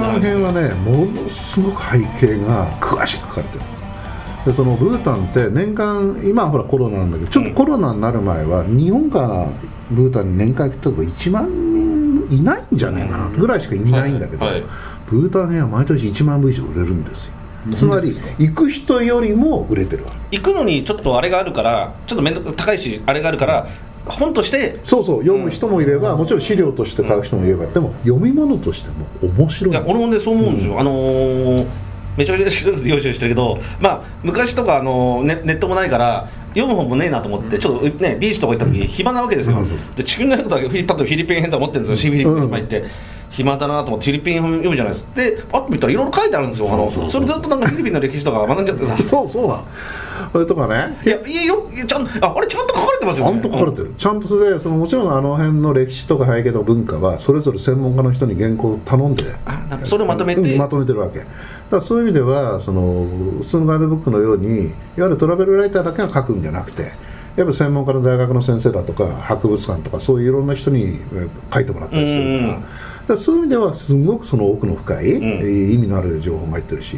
タン編はねものすごく背景が詳しく書かれてる。でそのブータンって年間今はほらコロナなんだけどちょっとコロナになる前は日本からブータンに年間行くとこ1万人いないんじゃねえかなぐらいしかいないんだけど、はい。はいブータン編は毎年1万部以上売れるんですよ。つまり行く人よりも売れてるわけ。行くのにちょっとあれがあるからちょっと面倒高いしあれがあるから本としてそうそう読む人もいれば、もちろん資料として買う人もいれば、でも読み物としても面白い。いや俺もねそう思うんですよ、あのーめちゃめちゃ用意してるけど、まあ、昔とか、あのーネネットもないから読む本もねえなと思って、ちょっとねビーチとか行った時暇なわけですよ、で地球のことだけフィリ例えばフィリピン編とか持ってるんですよ。シーフィリピンに行って、暇だなと思ってフィリピン編読むじゃないですか。でパッと見たらいろいろ書いてあるんですよ。あのそれずっとなんかフィリピンの歴史とか学んじゃってさ。そうそう。なのそれとかね。いやいやよ。いやちゃんああれちゃんと書かれてますよ、ね、ちゃんと書かれてる。ちゃんとそれでそのもちろんあの辺の歴史とか背景とか文化はそれぞれ専門家の人に原稿を頼んで。あなそれをまとめて。うんまとめてるわけ。だからそういう意味ではその普通のガイドブックのようにいわゆるトラベルライターだけが書くんじゃなくてやっぱ専門家の大学の先生だとか博物館とかそういういろんな人にえ書いてもらったりしてるから,、うんそういう意味ではすごくその奥の深い、ん。えー意味のある情報が入ってるし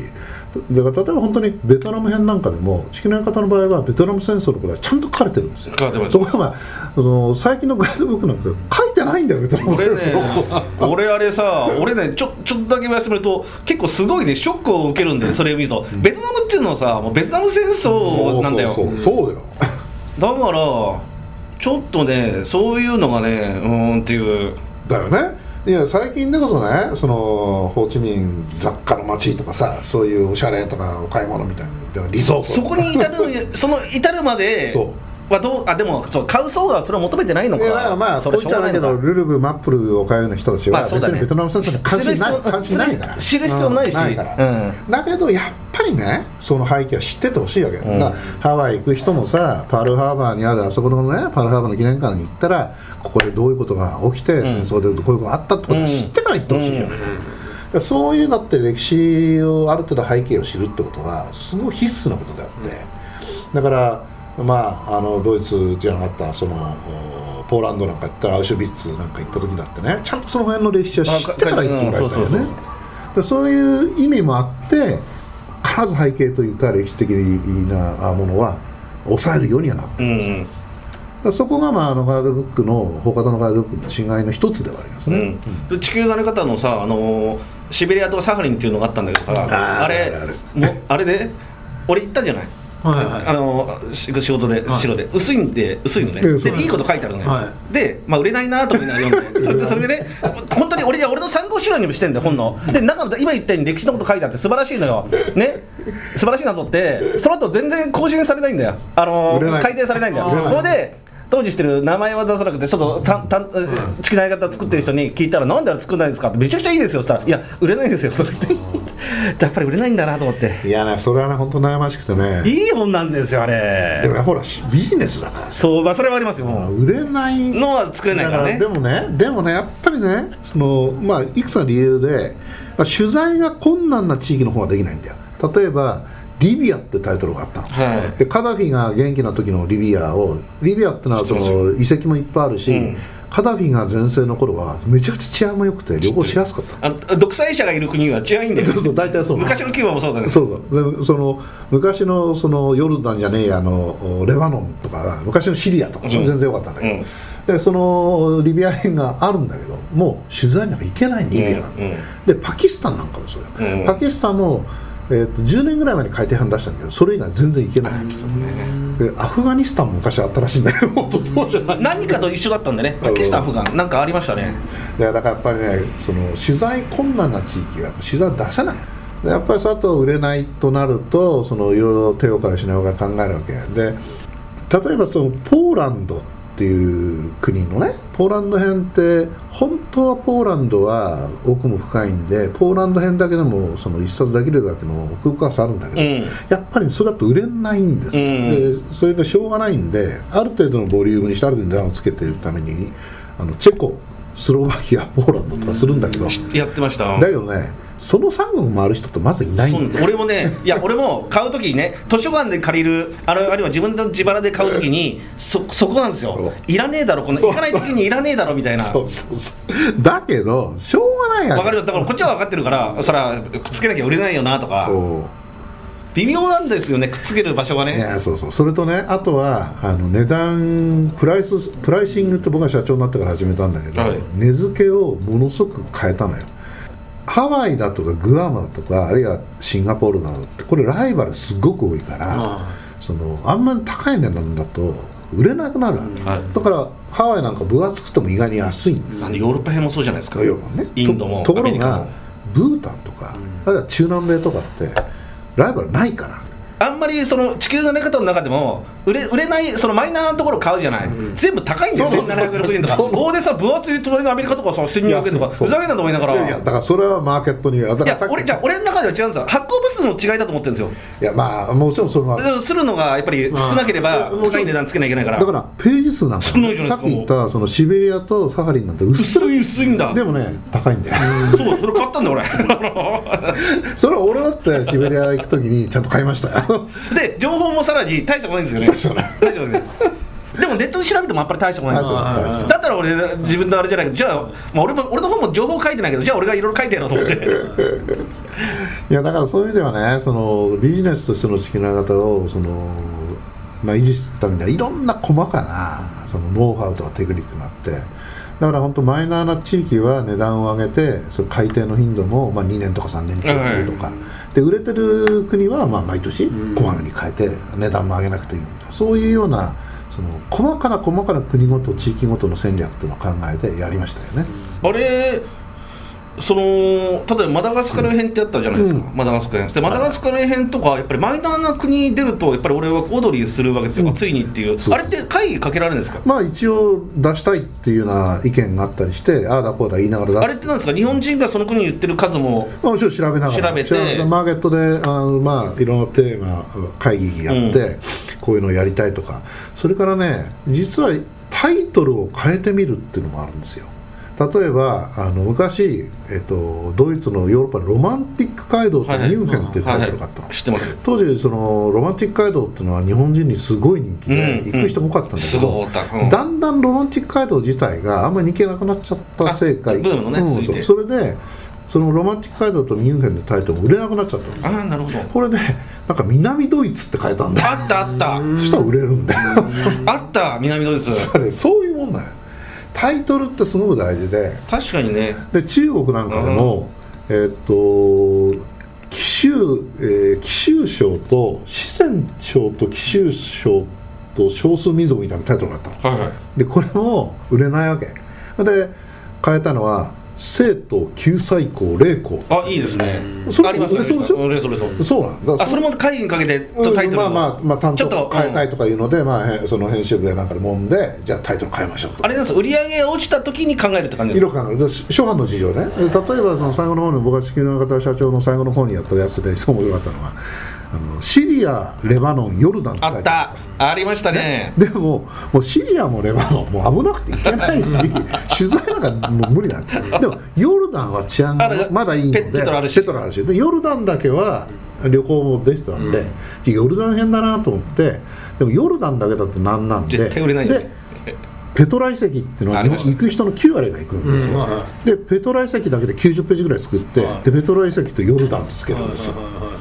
だから例えば本当にベトナム編なんかでも地球の方の場合はベトナム戦争のことはちゃんと書かれてるんですよ。ところがその最近のガイドブックなんか書いてないんだよベトナム戦 俺ね争、俺あれさ、俺ね、ちょちょっとだけ言わせてもらうと、結構すごいね、ショックを受けるんで、それを見ると、ベトナムっていうのはさ、もうベトナム戦争なんだよ。そうそうよだから、ちょっとね、そういうのがね、うーんっていう、だよねいや最近でこそねそのホーチミン雑貨の街とかさそういうおしゃれとかお買い物みたいなリゾートそこに至る、その至るまでそうはどう、あでも、そう買う層がそれを求めてないのか、だからまあそれこう言っちゃないけどしょうがないのか。ルルブマップルを買うような人たちは別まあそうだね。にベトナム戦争に関心なないから。知る必要ないし。うん。ないから、うん。だけどやっぱりねその背景は知っててほしいわけ、ん。だからハワイ行く人もさパールハーバーにあるあそこのねパールハーバーの記念館に行ったらここでどういうことが起きて、戦争でこういうことがあったってことを知ってから行ってほしいじゃない、うん。だからそういうのって歴史をある程度背景を知るってことはすごい必須なことであって、だからまああのドイツじゃなかったそのおポーランドなんか行ったらアウシュビッツなんか行った時だってねちゃんとその辺の歴史は知ってから行ってもらいたいよね。でそういう意味もあって必ず背景というか歴史的なものは抑えるようにはなってうるんですよ、ん。だからそこがまああのガイドブックの他のガイドブックの違いの一つではありますね、うん。で地球のあり方のさ、あのーシベリアとサハリンっていうのがあったんだけどさ、あれあるある。もうあれで、俺行ったじゃない。はいはい。あの仕事で、はい。白で。薄いんで薄いのね、でいいこと書いてあるのよ、はで、まあ、売れないなと思いながら読んで。それでそれでね本当に俺俺の参考資料にもしてんだよ本の。で中の今言ったように歴史のこと書いてあって素晴らしいのよ。ね。素晴らしいなと思ってその後全然更新されないんだよ。あの改訂されないんだよ。それで当時してる名前は出さなくてちょっとたた地球の相方作ってる人に聞いたらなんであれ作んないんですか？ってめちゃくちゃいいですよ。そしたらいや売れないんですよ。やっぱり売れないんだなと思って。いやねそれはね本当悩ましくてね。いい本なんですよあでれもねほらビジネスだからさ。そうまあそれはありますよ。売れないのは作れないからね。だでもねでもねやっぱりねそのまあいくつかの理由で、まあ、取材が困難な地域の方はできないんだよ。例えばリビアってタイトルがあったの、はい。でカダフィが元気な時のリビアをリビアってのはその遺跡もいっぱいあるし、うん。カダフィが前世の頃はめちゃくちゃ治安も良くて旅行しやすかったあの独裁者がいる国は違うんだよ、そうそう大体そう。昔のキューバもそうだねそうそう。でその昔のそのヨルダンじゃねえやあのレバノンとか昔のシリアとか、うん。全然良かったんだけど、うん。でそのリビア編があるんだけどもう取材なんか行けないリビアなんだ、うん。うん。でパキスタンなんかもそうよ、うん。パキスタンも、えー、と10年ぐらい前に海底版出したんだけどそれ以外全然行けない、でアフガニスタンも昔あったらしいんだけどもっとそうじゃない。何かと一緒だったんでね。パキスタンアフガン。なんかありましたね。でだからやっぱりねその取材困難な地域は取材出せない。でやっぱりその後売れないとなるとそのいろいろ手を変えしながら考えるわけで例えばそのポーランドっていう国のねポーランド編って本当はポーランドは奥も深いんでポーランド編だけでもその一冊できるだけの奥深さあるんだけど、うん。やっぱりそれだと売れないんです。よ、うん。でそれでしょうがないんである程度のボリュームにしてある程度の値段をつけているためにあのチェコスロバキアポーランドとかするんだけど、やってました。だけどねその3国回る人ってまずいないん俺もね、いや、俺も買うときにね、図書館で借りる、あるあるいは自分の自腹で買うときに、そそこなんですよ、いらねえだろ、この行かないときにいらねえだろみたいな、そうそうそう。だけどしょうがないやんわかるよ、だからこっちは分かってるから、そら、くっつけなきゃ売れないよなとか、そ微妙なんですよね、くっつける場所がういね。やそうそう。それとねあとはあの値段プライスプライシングって僕が社長になってから始めたんだけど、はい。値付けをものすごく変えたのよハワイだとかグアムだとかあるいはシンガポールだとってこれライバルすごく多いからあそのあんまり高い値段だと売れなくなるわけ、はい。だからハワイなんか分厚くても意外に安いんですヨーロッパ編もそうじゃないですか、ヨーロッパね。インドもとところがブータンとか、あるいは中南米とかってライバルないからあんまりその地球の寝方の中でも売れ売れないそのマイナーなところ買うじゃない、うん。全部高いんですよそう そう1760円とかそう大でさ分厚い隣のアメリカとかさ1200円とかふざけんなと思いながら。いやだからそれはマーケットにいや俺じゃあ俺の中では違うんですよ。発行部数の違いだと思ってるんですよ。いやまあもちろんそれはするのがやっぱり少なければうん高い値段つけなきゃいけないから。だからページ数なんですかさっき言ったそのシベリアとサハリンなんて薄薄い薄いんだ。でもね高いんだよ。そうそれ買ったんだ俺。それは俺だってシベリア行く時にちゃんと買いましたよ で情報もさらに大したことないんですよね。大したことないでもネットで調べてもやっぱり大したことないんですだったら俺自分のあれじゃないけどじゃあ、まあ、俺も俺の方も情報書いてないけどじゃあ俺がいろいろ書いてやろうと思って。いやだからそういう意味ではねそのビジネスとしての地球の方をその、まあ、維持するためにはいろんな細かなそのノウハウとかテクニックがあってだから本当マイナーな地域は値段を上げてその改定の頻度もまあ2年とか3年に1回するとか、で売れてる国はまあ毎年うん。こまめに変えて値段も上げなくていいみたいな。そういうようなその細かな細かな国ごと地域ごとの戦略っていうのを考えてやりましたよね。あれその例えばマダガスカル編ってあったじゃないですか、うん。マダガスカル編。でマダガスカル編とかやっぱりマイナーな国に出るとやっぱり俺は小躍りするわけですよ、うん。ついにっていう。あれって会議かけられるんですか？まあ一応出したいっていうような意見があったりしてああだこうだ言いながら出す。あれってなんですか？日本人がその国に言ってる数もまあもちろん調べながら。調べて。マーケットであの、まあ、いろんなテーマ会議やって、うん。こういうのをやりたいとか。それからね実はタイトルを変えてみるっていうのもあるんですよ例えばあの昔、えっと、ドイツのヨーロッパのロマンティック街道とミュンヘンっていうタイトルがあったの、当時そのロマンティック街道っていうのは日本人にすごい人気で、うん行く人も多かったんだけど、だんだんロマンティック街道自体があんまり人気がなくなっちゃったせいかあブームのねうんそれでそのロマンティック街道とミュンヘンのタイトルも売れなくなっちゃったんですあなるほど。これでなんか南ドイツって書いたんだよ。あったあった。そしたら売れるんだよ。あった南ドイツ。あれそういうもんだよタイトルってすごく大事で。確かにね。で中国なんかでも、えーっと紀州、えー紀州省と四川省と紀州省と少数民族みたいなタイトルがあったの。はいはい。でこれも売れないわけ。で変えたのは生徒救済校霊校。あいいですね。それあります売れそうそう売れそうそうなんだ。あそれも会議にかけてうんタイトルもまあまあまあ担ちょっと当変えたいとかいうので、まあ、へその編集部やなんかで揉んでじゃあタイトル変えましょうと。あれなんです。売り上げが落ちた時に考えるって感じですか？色考える。で初版の事情ね。で例えばその最後の方に僕が地球の方社長の最後の方にやったやつで面白かったのはあのシリアレバノンヨルダンあった。ありましたね。でももうシリアもレバノンも危なくて行けない。し 取材なんかもう無理なんだ。でもヨルダンは治安がまだいいのでペペトロあるしでヨルダンだけは旅行もできたんで、ヨルダン編だなと思ってでもヨルダンだけだとなんなんで絶対売れないよでねペトラ遺跡っていうのはありました行く人の9割が行くんですよ、うん。はでペトラ遺跡だけで90ページぐらい作って、はいでペトラ遺跡とヨルダンってつけるんですよ、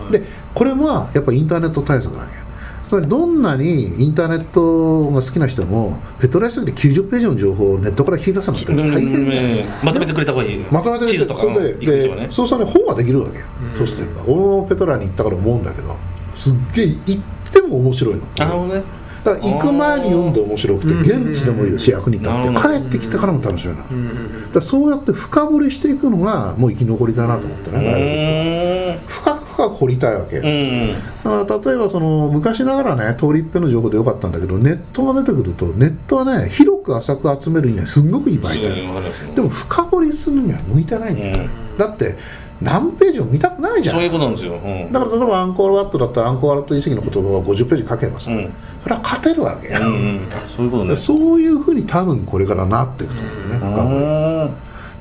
でこれはやっぱインターネット対策なんや。つまりどんなにインターネットが好きな人もペトラ遺跡で90ページの情報をネットから引き出すのって大変だよまとめてくれた方がいい。まとめて地図とかのそれで行く人はね。でそうするとね本ができるわけよ、うん。そうするとやっぱ俺もペトラに行ったから思うんだけどすっげえ行っても面白いの。なるほどね。だから行く前に読んで面白くてうん。現地でもいいし役に立って。帰ってきてからも楽しみなの。うんうんだそうやって深掘りしていくのがもう生き残りだなと思ってうね、深く深深く掘りたいわけ、うんだから例えばその昔ながらね通り一遍の情報でよかったんだけどネットが出てくるとネットはね広く浅く集めるにはすごくいい媒体でも深掘りするには向いてないんだよ、うん。だって何ページも見たくないじゃん。そういうことなんですよ、うん。だから例えばアンコールワットだったらアンコールワット遺跡の言葉を50ページ書けばさ、うん。それは勝てるわけよ、うんうん。そういうことね。そういうふうに多分これからなっていくと思うんだよね、深掘り。あ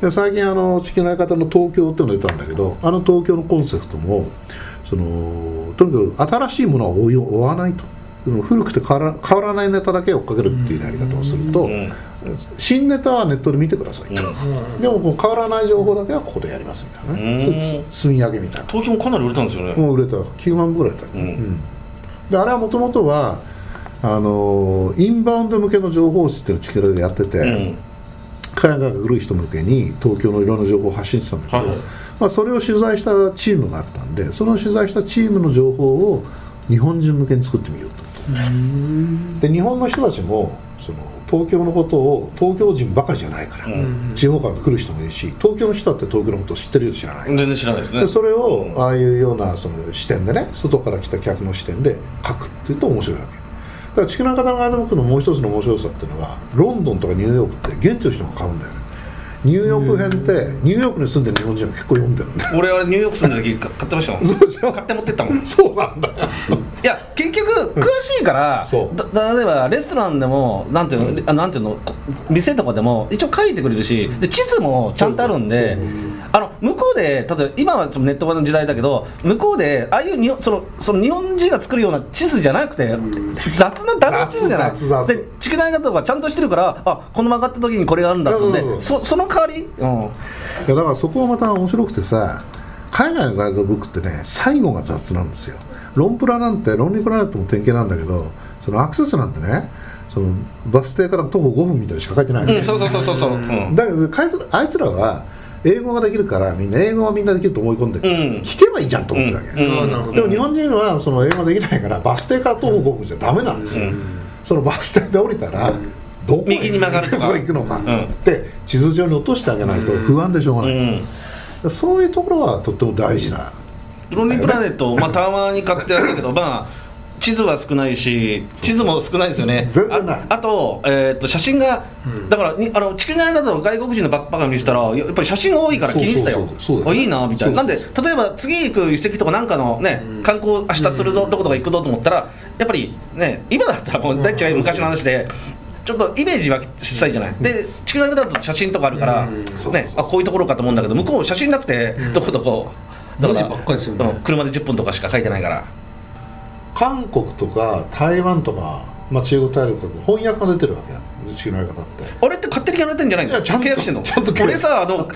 で最近あの地球の方の東京っていうのが出たんだけどあの東京のコンセプトもそのとにかく新しいものは追い追わないと。古くて変わら変わらないネタだけ追っかけるっていうやり方をすると、うん。新ネタはネットで見てくださいと、でもこう変わらない情報だけはここでやりますみたいなね、積み上げみたいな。東京もかなり売れたんですよね、もう売れた。9万部ぐらいだったよ、うん。うん。であれはもともとはあのインバウンド向けの情報誌っていうのを地球でやってて、うん海外が来る人向けに東京のいろんな情報を発信してたんだけど、はいまあ、それを取材したチームがあったんでその取材したチームの情報を日本人向けに作ってみようとで日本の人たちもその東京のことを東京人ばかりじゃないから、うん。地方から来る人もいるし東京の人だって東京のことを知ってるよう知らない、全然知らないですね。でそれをああいうようなその視点でね外から来た客の視点で書くっていうと面白いわけだから地球の方のガイドブックのもう一つの面白さっていうのはロンドンとかニューヨークって現地の人が買うんだよね。ニューヨーク編ってニューヨークに住んでる日本人は結構読んでるんだよ俺あれニューヨーク住んでる時か買ってましたもん。そうでしょ買って持ってったもん。い そうなんだ。よや結局詳しいからそう。だ例えばレストランでもなんていうのあなんていうのこ店とかでも一応書いてくれるしで地図もちゃんとあるんでそうそうあの向こうで例えば今はちょっとネットの時代だけど向こうでああいう日本そのその日本人が作るような地図じゃなくて雑なダメ地図じゃない。雑雑で地球大学とかちゃんとしてるからあこの曲がった時にこれがあるんだってんでそうその代わり、うん、いやだからそこはまた面白くてさ海外のガイドブックってね最後が雑なんですよ。ロンプラなんてロンリープラネットも典型なんだけどそのアクセスなんてねそのバス停から徒歩5分みたいにしか書いてない。の、うん、そうそうそうそうそう、うん。だけどあいつらは英語ができるからみんな英語はみんなできると思い込んでる、うん。聞けばいいじゃんと思ってるわけ、うん。でも日本人はその英語できないからバス停から徒歩5分じゃダメなんですよ、うん。そのバス停で降りたら、どこに曲がるとか。行くのか、んって地図上に落としてあげないと不安でしょうがない、うん。そういうところはとっても大事な、ロンリープラネット、まあ、たまに買ってやったけど、まあ、地図は少ないし、地図も少ないですよね、全然ない。ああと,、えー、と写真が、だからにあの地球の方の外国人のバックパッカー見せたら、やっぱり写真が多いから気にしたよ。いいなみたいな、なんで、例えば次行く遺跡とかなんかのね、観光、明日するどどことか行くぞと思ったら、やっぱりね、今だったらもう大違い昔の話で。ちょっとイメージはしたいじゃない、で地球の方だと写真とかあるから、うん。ね、あこういうところかと思うんだけど向こう写真なくて、どこどこ。だから文字ばっかりですよね。うん車で10分とかしか書いてないから韓国とか台湾とか、まあ、中国大陸とか翻訳が出てるわけや。地球のやり方って。あれって勝手にやられてんじゃないの？いやちゃんと契約してんの？ちゃんと俺さあの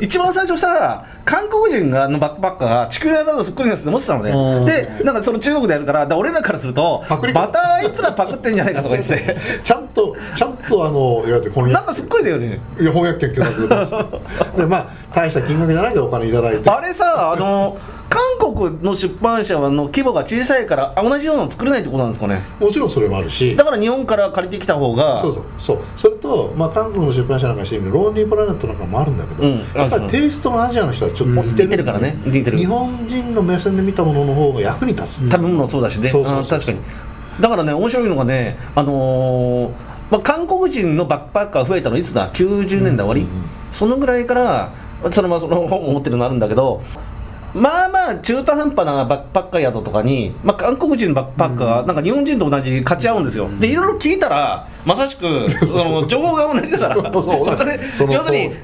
一番最初さ韓国人がのバックパッカーが地球の方そっくりなやつで持ってたのうん。ねでなんかその中国でやるからだ俺らからするとまたあいつらパクってんじゃないかとか言って。ちゃんとちゃんとあのいわゆる翻訳。なんかそっくりだよね。いや翻訳権許諾でまあ大した金額じゃないけどお金いただいて。あれさあの韓国の出版社の規模が小さいから同じようなの作れないってことなんですかね？もちろんそれもあるし。だから日本から借りてきた方が。そうそう。そう。それと、まあ、韓国の出版社なんかしてみるローンリープラネットなんかもあるんだけど、うん。やっぱりテイストがアジアの人はちょっと似てる,、似てるからね。日本人の目線で見たものの方が役に立つ、食べ物もそうだしね。そうそうそう確かに。だからね面白いのがねあのーまあ、韓国人のバックパッカー増えたのいつだ？90年代終わり、そのぐらいからそのまあその本を持ってるのあるんだけどまあまあ中途半端なバックパッカー宿とかに、まあ、韓国人のバックパッカーがなんか日本人と同じ勝ち合うんですよ、でいろいろ聞いたらまさしくその情報が同じだから そうそうそこでその要するに、う。ん、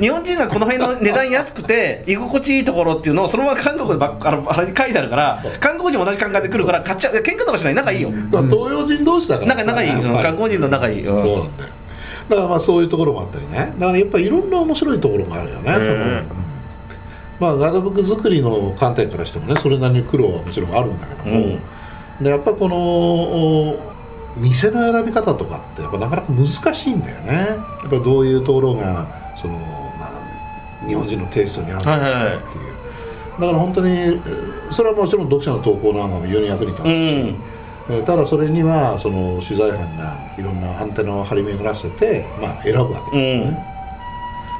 日本人がこの辺の値段安くて居心地いいところっていうのをそのまま韓国でばっ あのあれに書いてあるから韓国人も同じ考えで来るから買っちゃういや喧嘩とかしない。仲いいよ、東洋人同士だから。仲仲いい、韓国人の仲いい、うんそうなんだよだからまあそういうところもあったりね。だからやっぱりいろんな面白いところがあるよね、その。うんまあガイドブック作りの観点からしてもねそれなりに苦労はもちろんあるんだけども、でやっぱこのお店の選び方とかってやっぱなかなか難しいんだよね。やっぱどういうところがその、まあ、日本人のテイストに合うのかっていう、はいはいはい。だから本当にえーそれはもちろん読者の投稿なんかも非常に役に立つし、うん。えーただそれにはその取材班がいろんなアンテナを張り巡らせて、まあ、選ぶわけですよね、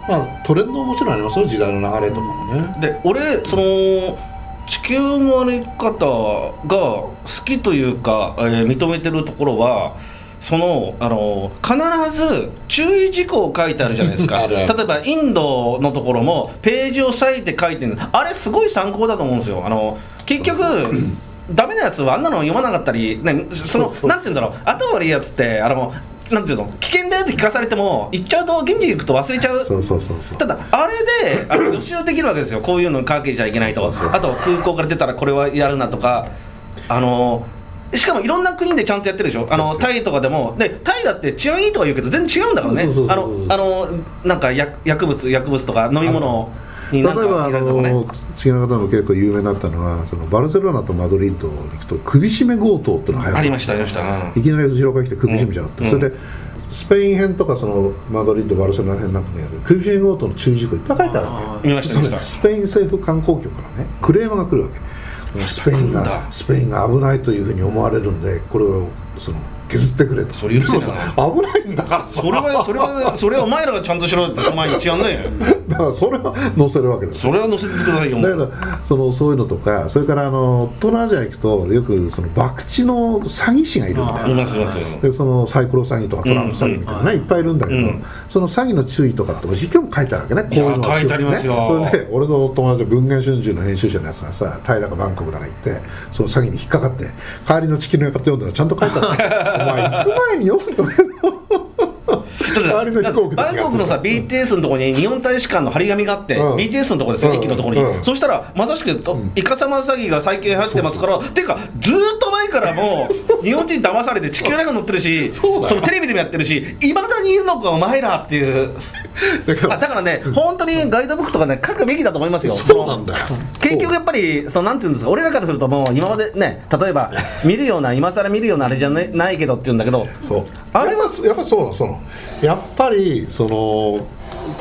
まあトレンドももちろんありますよ時代の流れとかもね、で俺その地球の歩き方が好きというか、えー認めてるところはそのあの必ず注意事項を書いてあるじゃないですか。例えばインドのところもページを割いて書いてる。あれすごい参考だと思うんですよ。あの結局ダメなやつはあんなの読まなかったり、ね、そのなんて言うんだろう。頭悪いやつってあのなんていうの？危険だよって聞かされても言っちゃうと現地行くと忘れちゃう。そうそうそうそう。ただあれであの 予習できるわけですよ。こういうのかけちゃいけないとあと空港から出たらこれはやるなとか。あのしかもいろんな国でちゃんとやってるでしょ。あのタイとかでも。でタイだって治安いいとか言うけど全然違うんだからね。あのあのなんか薬薬物薬物とか飲み物に例えばあの次の方も結構有名になったのはそのバルセロナとマドリードに行くと首絞め強盗っていうのが流行ありましたありました、うん。いきなり後ろから来て首絞めちゃうって、うん。それでスペイン編とかそのマドリードバルセロナ編なんかね首絞め強盗の注意事項いっぱい書いてあるわけ。スペイン政府観光局からねクレームが来るわけ。スペインがスペインが危ないというふうに思われるんでこれをその削ってくれと。それ許せない 危ないんだから。さそれはそれはそれはお前らがちゃんとしろって前に違うね。だからそれは載せるわけですそれは載せてくださいよ。だけどそのそういうのとかそれからあの東南アジアに行くとよくその博打の詐欺師がいるんだよ。いますいます。でそのサイコロ詐欺とかトランプ詐欺みたいなね、いっぱいいるんだけど、うん。その詐欺の注意とかって実況も書いてあるわけね。こういうの書いてありますよ。ね、それで俺の友達文藝春秋の編集者のやつがさタイだかバンコクだか行ってその詐欺に引っかかって帰りの地球の館読んだらちゃんと書いてあったお前行く前に読んどけよ。帰りの飛行機のバンコクのさ BTS のところに日本大使館の張り紙があって、うん。BTS のところですよ、うん。駅のところに、うん。そしたらまさしくと、イカサマ詐欺が最近流行ってますからていうかずーっと前からもう 日本人騙されて地球なんか乗ってるしそのテレビでもやってるしいまだにいるのかお前らっていう。だからあだからね本当にガイドブックとかね書くべきだと思いますよ。そうなんだ結局やっぱりそのなんていうんですか俺らからするともう今までね例えば見るような今更見るようなあれじゃねないけどっていうんだけどそう。あれはやっぱやっぱそうなのそのやっぱりその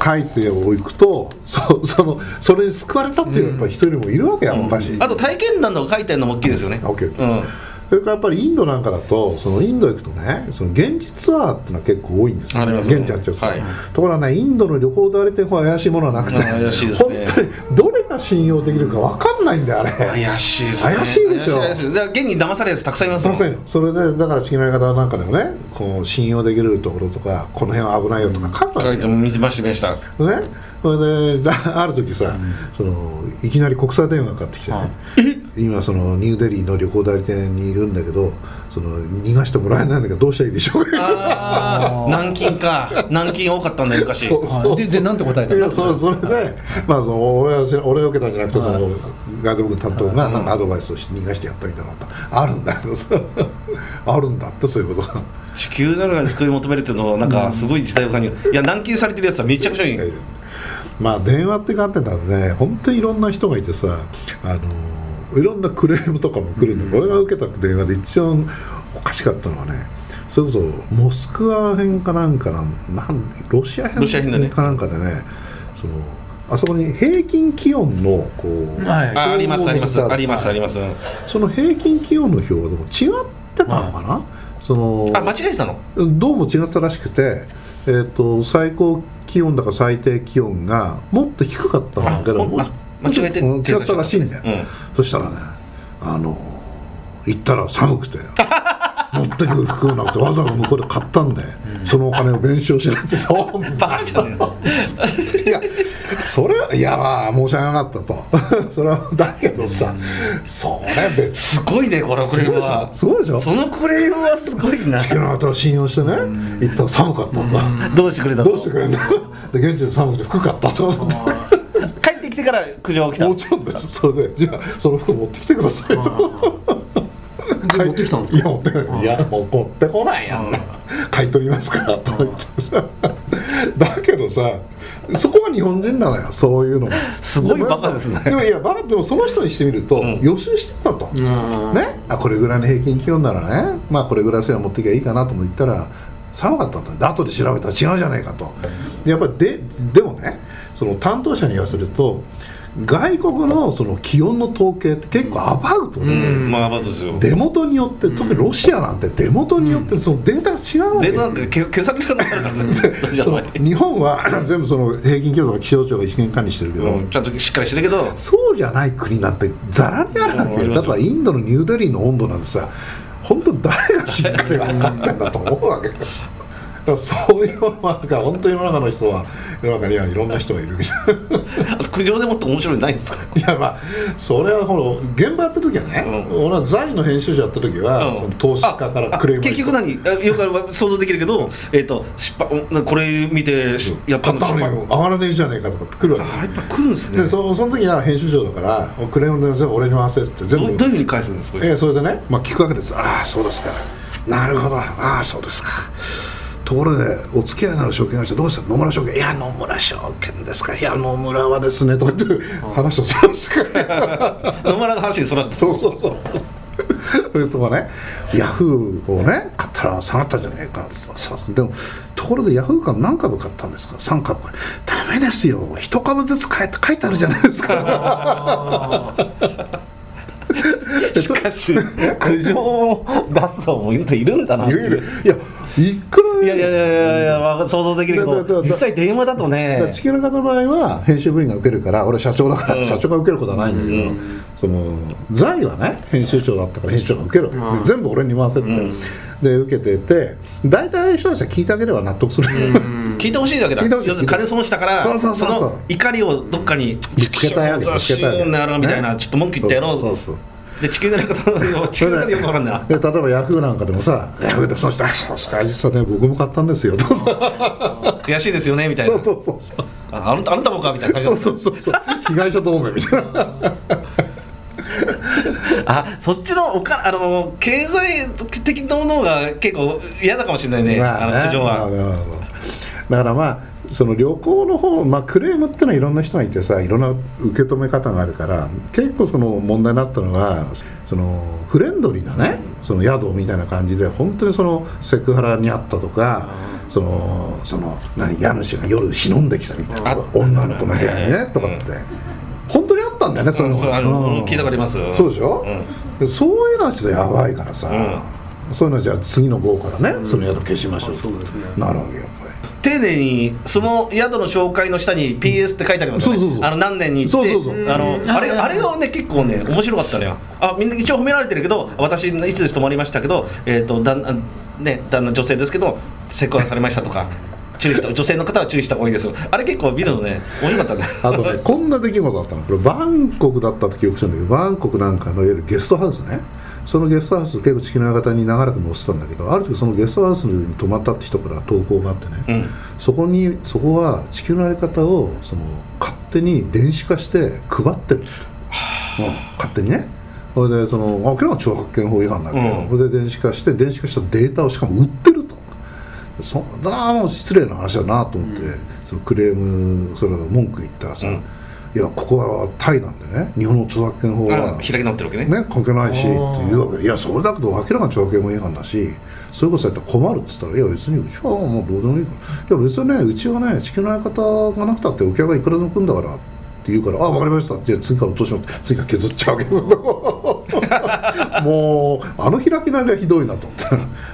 書いておくとそそのそれに救われたっていうやっぱり一人もいるわけやっぱし、あと体験談とか書いてるのも大きいですよね。うん。それからやっぱりインドなんかだとそのインド行くとねその現地ツアーっていうのは結構多いんですよね。現地あっちゃうはい。ところがねインドの旅行代理店は怪しいものはなくてうん怪しいです本 どれが信用できるか分かんないんだよあれ。怪しいですね。怪しいでしょ。怪です。だから現に騙されるやつたくさんいますもん。それでだから地球の方なんかでもねこう信用できるところとかこの辺は危ないよとか書くわけよ。書いても見ましたした。ね、それでだ ある時さ、そのいきなり国際電話がかかってきてね、今そのニューデリーの旅行代理店にいるんだけどその逃がしてもらえないんだけどどうしたらいいでしょうか。ああ南京か。南京多かったんだよ昔。そうそう。ででなんて答えたの？いやそれそれで、まあ、その俺は俺が受けたんじゃなくてそのガイドブック担当がなんかアドバイスをして逃がしてやったみたいなのがあるんだけどさあるんだってそういうこと。が。地球ながら救い求めるっていうのはなんかすごい時代を感じる。いや軟禁されてるやつはめちゃくちゃいい。まあ電話って観点だとね本当にいろんな人がいてさあのいろんなクレームとかも来るんだ、俺が受けた電話で一番おかしかったのはねそれこそモスクワ編かなんかなんなんロシア編かなんかでねそのあそこに平均気温のこう、はい。あありますあります。ありますありまます。その平均気温の表がでも違ってたのかな、そのあ間違えてたの？どうも違ったらしくて、えー、と最高気温だか最低気温がもっと低かったんだけど間違えてうん。違ったらしいんだよ、うん。そしたらねあの行ったら寒くて持 ってくる服がなくてわざわざ向こうで買ったんで、そのお金を弁償しないってそうバカじゃね。いやそれはいやまあ申し訳なかったと。それはだけどさ、それ別すごいねこのクレームは。すごいでしょそのクレームはすごいな。地球の後を信用してね。行ったら寒かったん。だ、どうしてくれたの？どうしてくれんの？で現地で寒くて服買ったと。思ってきてから苦情が来た。もちろんですそれでじゃあその服持ってきてください。とで持ってきたんですいや持ってこないいやもう持ってこないやんな。買い取りますからと言ってさ。だけどさそこは日本人なのよそういうのがすごいバカですね。でもいやバカでもその人にしてみると、ん。予習してたと、うん。ね？あこれぐらいの平均気温ならね。まあこれぐらいすれば持ってきゃいいかなと思ったら寒かったんだで後で調べたら違うじゃないかと。でやっぱりででもねその担当者に言わせると外国のその気温の統計って結構アバウトで、うん。まあまあですよ。出元によって特にロシアなんて出元によってそのデータが違うわけデータなんか消消さなるから ね日本は 全部その平均気温とか気象庁が一元管理してるけど、うん。ちゃんとしっかりしてるけど。そうじゃない国なんてざらにあるわけようん。だからインドのニューデリーの温度なんてさ本当誰がしっかり分かってんだと思うわけ。よ そういうのはなんか本当に世の中の人は世の中にはいろんな人がいるみたいな。あと苦情でもっと面白いのないんですか？いやまあそれはほら現場やった時はね、うん俺は財の編集者やった時は、うん。その投資家からクレームあ結局何？あよく想像できるけど、えー、と失敗これ見てしやった買ったのに上がらねえじゃねえかとかって来るわけあやっぱ来るんですね。でそその時は編集長だからクレームで全部俺に回せって全部。どういうふうに返すんですか？ええそれでね、まあ、聞くわけです。ああそうですか。なるほど。ああそうですかところでお付き合いのある証券会社どうした？野村証券？いや野村証券ですか。いや野村はですねとか言って話をしますから。野村の話にそらすそうそうそう。それとかねヤフーをね買ったら下がったじゃねえか。そうそうでもところでヤフー株何株買ったんですか？3株か。ダメですよ。1株ずつ買えって書いてあるじゃないですか。しかし苦情を出すのもいるんだなっているいる。いやいくら？いやいやいやいや想像できるけど実際電話だとね。地球の方の場合は編集部員が受けるから俺社長だから、うん。社長が受けることはないんだけど、うんその財はね編集長だったから編集長が受ける、うん。で全部俺に回せって、う。ん。で受けてて大体ああいう人たちは聞いてあげれば納得する、聞いてほしいわけだ。要するに金損したからそうそうそうそう。の怒りをどっかにぶつけたいわけぶつけたいみたいな、ね。ちょっと文句言ってやろう。そうそうそうで地球の 地球のやり方よくわかんな。い例えばヤフーなんかでもさ「ヤフーでその人あそうですか実はね僕も買ったんですよ」とかさ悔しいですよねみたいな。そうそうそうそう。ああなたあなたもかみたいな感じそうそうそうそう。被害者同盟みたいな。あそっちのおかあの経済的なものが結構嫌だかもしれないね、まあね。あの苦情は、まあまあまあ。だからまあその旅行の方、まあ、クレームってのはいろんな人がいてさいろんな受け止め方があるから結構その問題になったのはそのフレンドリーなねその宿みたいな感じで本当にそのセクハラにあったとかそのその何家主が夜忍んできたみたいなあ女の子の部屋にねとかって。本当にあったんだよねそのうんそうあのうん。聞いたことあります。そうでしょ、うん。でそういうのはちょっとやばいからさ、そういうのはじゃあ次の号からね、その宿消しましょうそうですね。なるわけよ丁寧にその宿の紹介の下に PS って書いてありますよね、そうそうそう。あの何年に行って。そうそうそう。あのうん。あれああれがね結構ね面白かったのよ。あみんな一応褒められてるけど私いつです泊まりましたけどえっ、と旦那ね旦那女性ですけどセクハラされましたとか 注意した女性の方は注意した方がいいですよ。あれ結構見るのね面白かったね。あとねこんな出来事だったの。これバンコクだったって記憶してるんだけどバンコクなんかのいわゆるゲストハウスねそのゲストハウス結構地球の館に長らく載せてたんだけどある時そのゲストハウスに泊まったって人から投稿があってね、うん。そこにそこは地球のやり方をその勝手に電子化して配ってる、うん、勝手にね。それでその明らかに著作権法違反だけど、うん。それで電子化して電子化したデータをしかも売ってると。そんなもう失礼な話だなと思って、そのクレームそれ文句言ったらさ、うんいやここはタイなんでね。日本の著作権法は。あ開き直ってるわけね。ね、関係ないし。っていうわけ。いやそれだけど明らかに著作権法違反だし。それこそやったら困るって言ったらいや別にうちはもうどうでもいいから。いや別にねうちはね地球の相方がなくたってお客がいくらでも来るんだからって言うから「あ分かりました」じゃあ次から落とします次から削っちゃうわけです もうあの開き直りはひどいなと思って。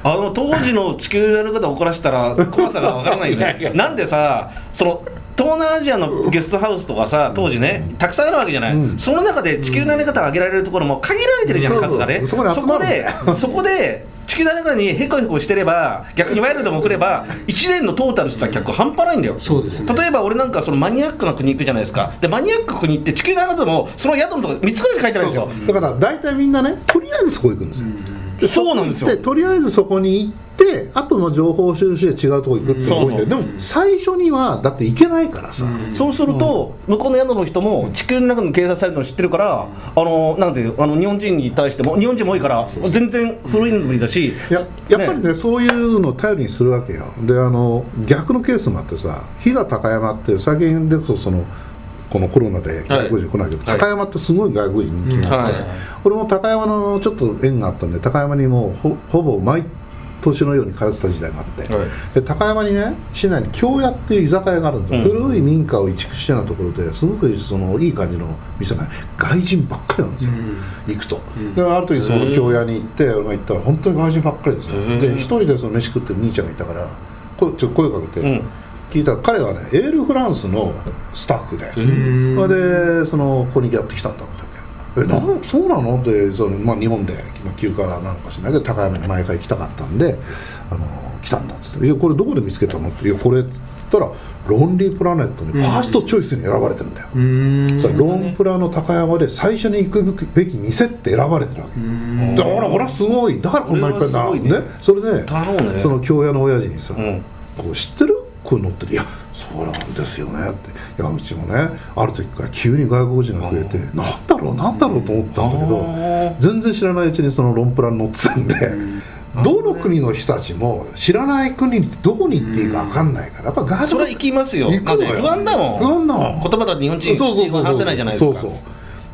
あの当時の地球やる方を怒らせたら怖さがわからないよね。なんでさその東南アジアのゲストハウスとかさ当時ねたくさんあるわけじゃない、うん。その中で地球のやり方を上げられるところも限られてるじゃん、そうそう数がねそこでそこで地球のやり方にへこへこしてれば逆にワイルドも来れば1年のトータルした客半端ないんだよ。そうですね。例えば俺なんかそのマニアックな国行くじゃないですか。でマニアックな国行って地球のやり方もその宿のとこ3つぐらいしか書いてないんですよ。だから大体みんなねとりあえずそこ行くんですよ、でそうなんですよ。でとりあえずそこに行って後の情報収集で違うとこ行くってんだよ、うんでも最初にはだって行けないからさ、うん。そうすると、向こうの宿の人も地球の中の警察されるの知ってるから、あのなんていうあの日本人に対しても日本人も多いから全然古いのりだしややっぱりねそういうのを頼りにするわけよ。であの逆のケースもあってさ飛騨高山って最近でこそそのこのコロナで外国人来ないけど、はい。高山ってすごい外国人人気があって、はい。俺も高山のちょっと縁があったんで高山にもうほほぼ毎年のように通ってた時代があって、はい。で高山にね市内に京屋っていう居酒屋があるんですよ、うん。古い民家を移築したようなところですごくそのいい感じの店が外人ばっかりなんですよ、行くと、うん。である時その京屋に行って俺が行ったら本当に外人ばっかりですよ。で一人でその飯食ってる兄ちゃんがいたからこちょっと声かけて、うん。聞いたら彼はねエールフランスのスタッフで、うんそれでそのここにやってきたんだえなんそうなの？ってその、まあ、日本でまあ休暇なのかしらないけど高山に毎回来たかったんであの来たんだっつって「いやこれどこで見つけたの?」って「いやこれ」っつったら「ロンリープラネット」にファーストチョイスに選ばれてるんだよ、うん。ロンプラの高山で最初に行くべき店って選ばれてるわけ、うん。だからほらすごい。だからこんなにいっぱいなね。ね。それでね。その京屋の親父にさ、うん。こう知ってる？こういうのって。いやそうなんですよねって。いやうちもねある時から急に外国人が増えてなんだろうなんだろうと思ったんだけどあ全然知らないうちにそのロンプラに乗ってたんで、どの国の人たちも知らない国にどこに行っていいか分かんないからやっぱ外国ーそれは行きますよ。行くのよ。不安だもん。不安だもん。言葉だって日本人そうそうそうそう。話せないじゃないですか。そうそう。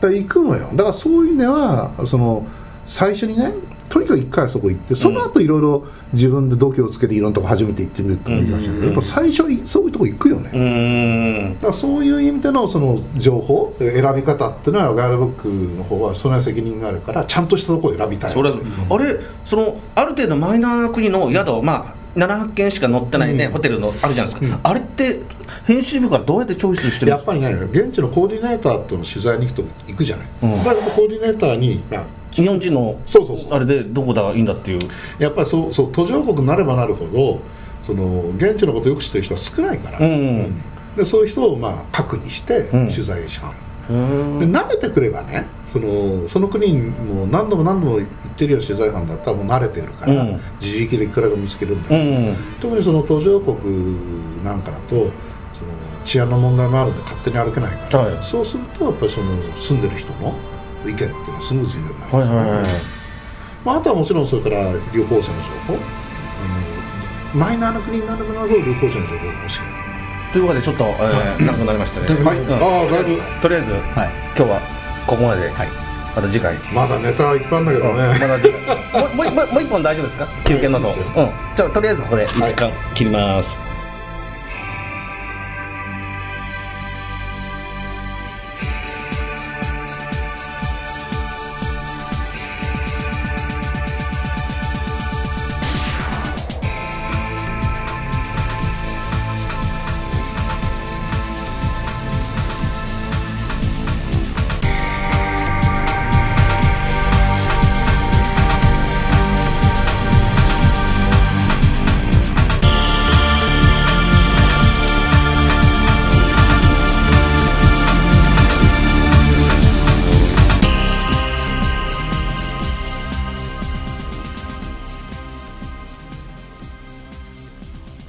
だから行くのよ。だからそういう意味ではその最初にねとにかく一回そこ行ってその後いろいろ自分で度胸をつけていろんなとこ初めて行ってみるってのもいいかもしれないけど、やっぱ最初いそういうとこ行くよね、だからそういう意味でのその情報選び方っていうのはガイドブックの方はそれは責任があるからちゃんとしたところを選びたい。それはあれそのある程度マイナーな国の宿をまあ78軒しか載ってないね、うん。ホテルのあるじゃないですか、うん。あれって編集部からどうやってチョイスしてるんですか？やっぱりね現地のコーディネーターとの取材に行くと行くじゃない、うん。コーディネーターに、まあ日本人のそうそうそう。あれでどこだいいんだっていう。やっぱりそうそう途上国になればなるほどその現地のことをよく知ってる人は少ないから、うんでそういう人をまあ核にしてうん。取材しはる、うー。んで慣れてくればねそのその国にもう何度も何度も行ってるような取材班だったらもう慣れてるから、うん。自力でいくらでも見つけるんだうけど、ん特にその途上国なんかだとその治安の問題もあるんで勝手に歩けないから、はい。そうするとやっぱりその住んでる人の意見っていうのはすごく重要になります、はいはいはいまあ、あとはもちろんそれから旅行者の情報。あのマイナーな国になるならば旅行者の情報が欲しい。というわけでちょっと、えー長くなりましたね、はい、うん。ああだいぶ。とりあえずはい。今日はここまで。で、はい。また次回。まだネタはいっぱいあるんだけどね、まだ次回。もうもうもうもう一本大丈夫ですか？休憩のと、うん、じゃあとりあえずここで一時間切ります、